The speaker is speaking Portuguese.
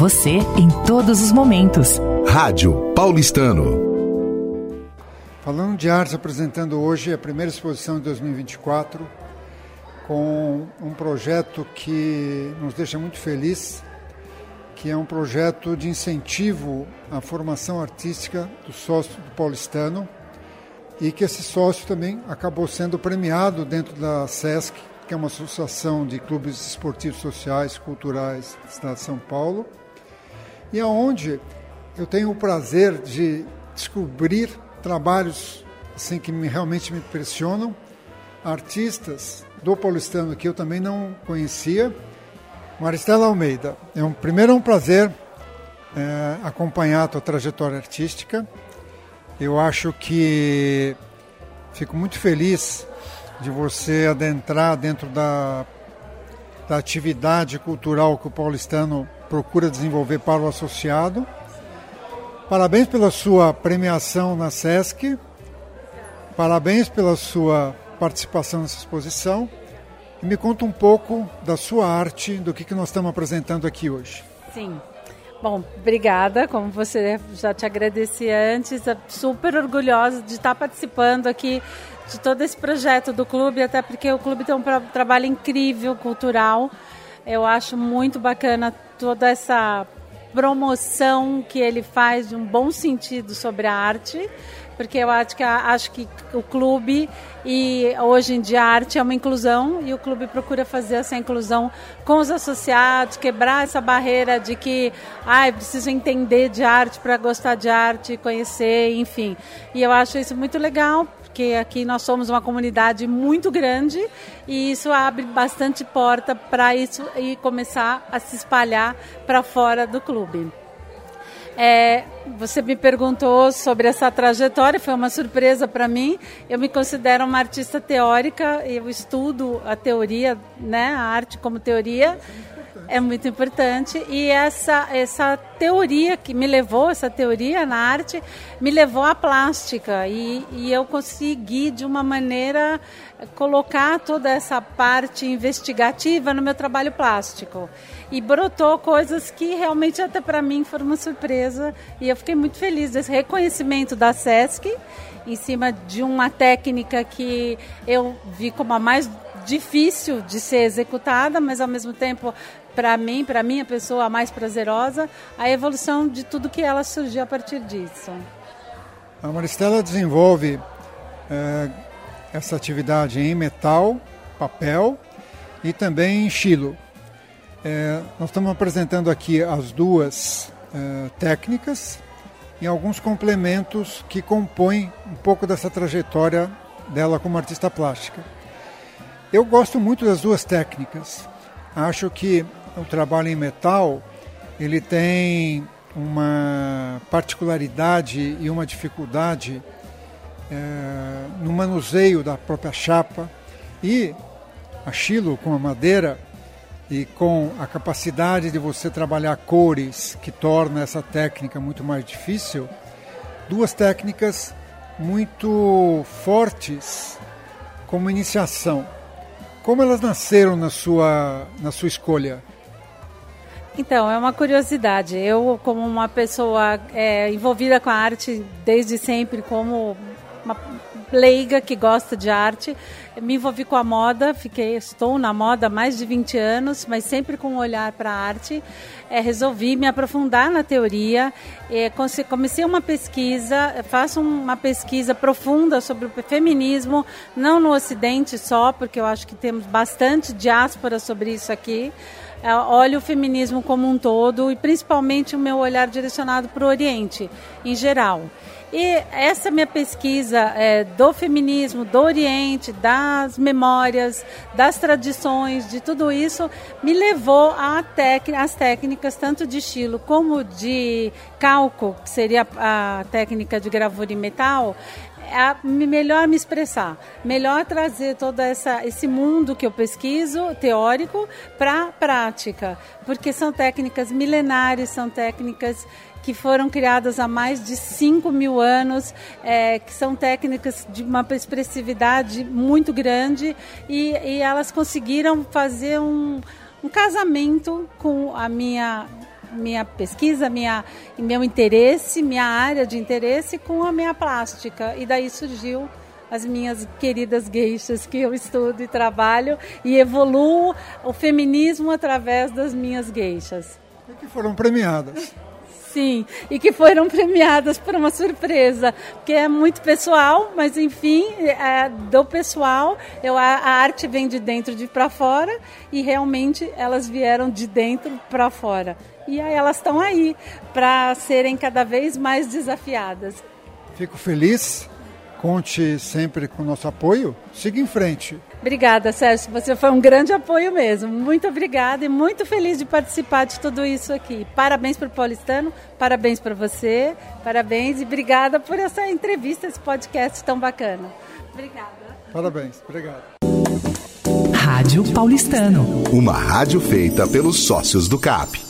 você em todos os momentos. Rádio Paulistano. Falando de arte, apresentando hoje a primeira exposição de 2024 com um projeto que nos deixa muito feliz, que é um projeto de incentivo à formação artística do sócio do paulistano e que esse sócio também acabou sendo premiado dentro da SESC, que é uma associação de clubes esportivos sociais culturais do estado de São Paulo, e aonde eu tenho o prazer de descobrir trabalhos assim que me, realmente me impressionam, artistas do paulistano que eu também não conhecia. Maristela Almeida, é um primeiro é um prazer é, acompanhar a tua trajetória artística. Eu acho que fico muito feliz de você adentrar dentro da, da atividade cultural que o paulistano procura desenvolver para o associado Parabéns pela sua premiação na SESC. Parabéns pela sua participação nessa exposição. E me conta um pouco da sua arte, do que, que nós estamos apresentando aqui hoje. Sim. Bom, obrigada. Como você já te agradeci antes, super orgulhosa de estar participando aqui de todo esse projeto do clube, até porque o clube tem um trabalho incrível cultural. Eu acho muito bacana toda essa promoção que ele faz de um bom sentido sobre a arte, porque eu acho que, acho que o clube e hoje em dia a arte é uma inclusão e o clube procura fazer essa inclusão com os associados, quebrar essa barreira de que ah, preciso entender de arte para gostar de arte, conhecer, enfim. E eu acho isso muito legal, porque aqui nós somos uma comunidade muito grande e isso abre bastante porta para isso e começar a se espalhar para fora do clube. É, você me perguntou sobre essa trajetória, foi uma surpresa para mim. Eu me considero uma artista teórica, eu estudo a teoria, né, a arte como teoria é muito importante. E essa essa teoria que me levou essa teoria na arte me levou à plástica. E, e eu consegui de uma maneira colocar toda essa parte investigativa no meu trabalho plástico. E brotou coisas que realmente até para mim foram uma surpresa. E eu fiquei muito feliz desse reconhecimento da SESC em cima de uma técnica que eu vi como a mais difícil de ser executada, mas ao mesmo tempo para mim, para minha pessoa mais prazerosa, a evolução de tudo que ela surgiu a partir disso. A Maristela desenvolve é, essa atividade em metal, papel e também em chilo. É, nós estamos apresentando aqui as duas é, técnicas e alguns complementos que compõem um pouco dessa trajetória dela como artista plástica. Eu gosto muito das duas técnicas. Acho que o trabalho em metal ele tem uma particularidade e uma dificuldade é, no manuseio da própria chapa e a com a madeira e com a capacidade de você trabalhar cores que torna essa técnica muito mais difícil, duas técnicas muito fortes como iniciação. Como elas nasceram na sua, na sua escolha? Então, é uma curiosidade. Eu, como uma pessoa é, envolvida com a arte desde sempre, como uma leiga que gosta de arte, me envolvi com a moda, fiquei, estou na moda há mais de 20 anos, mas sempre com um olhar para a arte. É, resolvi me aprofundar na teoria, é, comecei uma pesquisa, faço uma pesquisa profunda sobre o feminismo, não no Ocidente só, porque eu acho que temos bastante diáspora sobre isso aqui, é, olho o feminismo como um todo e principalmente o meu olhar direcionado para o Oriente em geral. E essa minha pesquisa é, do feminismo, do Oriente, das memórias, das tradições, de tudo isso, me levou às técnicas tanto de estilo como de calco, que seria a técnica de gravura em metal, a melhor me expressar, melhor trazer todo essa, esse mundo que eu pesquiso, teórico, para a prática, porque são técnicas milenares, são técnicas que foram criadas há mais de 5 mil anos, é, que são técnicas de uma expressividade muito grande e, e elas conseguiram fazer um, um casamento com a minha minha pesquisa, minha, meu interesse, minha área de interesse com a minha plástica. E daí surgiu as minhas queridas geixas que eu estudo e trabalho e evoluo o feminismo através das minhas geixas. E que foram premiadas. Sim, e que foram premiadas por uma surpresa, porque é muito pessoal, mas enfim, é, do pessoal, eu, a, a arte vem de dentro de para fora e realmente elas vieram de dentro para fora. E aí elas estão aí para serem cada vez mais desafiadas. Fico feliz Conte sempre com o nosso apoio. Siga em frente. Obrigada, Sérgio. Você foi um grande apoio mesmo. Muito obrigada e muito feliz de participar de tudo isso aqui. Parabéns para o Paulistano, parabéns para você, parabéns e obrigada por essa entrevista, esse podcast tão bacana. Obrigada. Parabéns, obrigado. Rádio Paulistano. Uma rádio feita pelos sócios do CAP.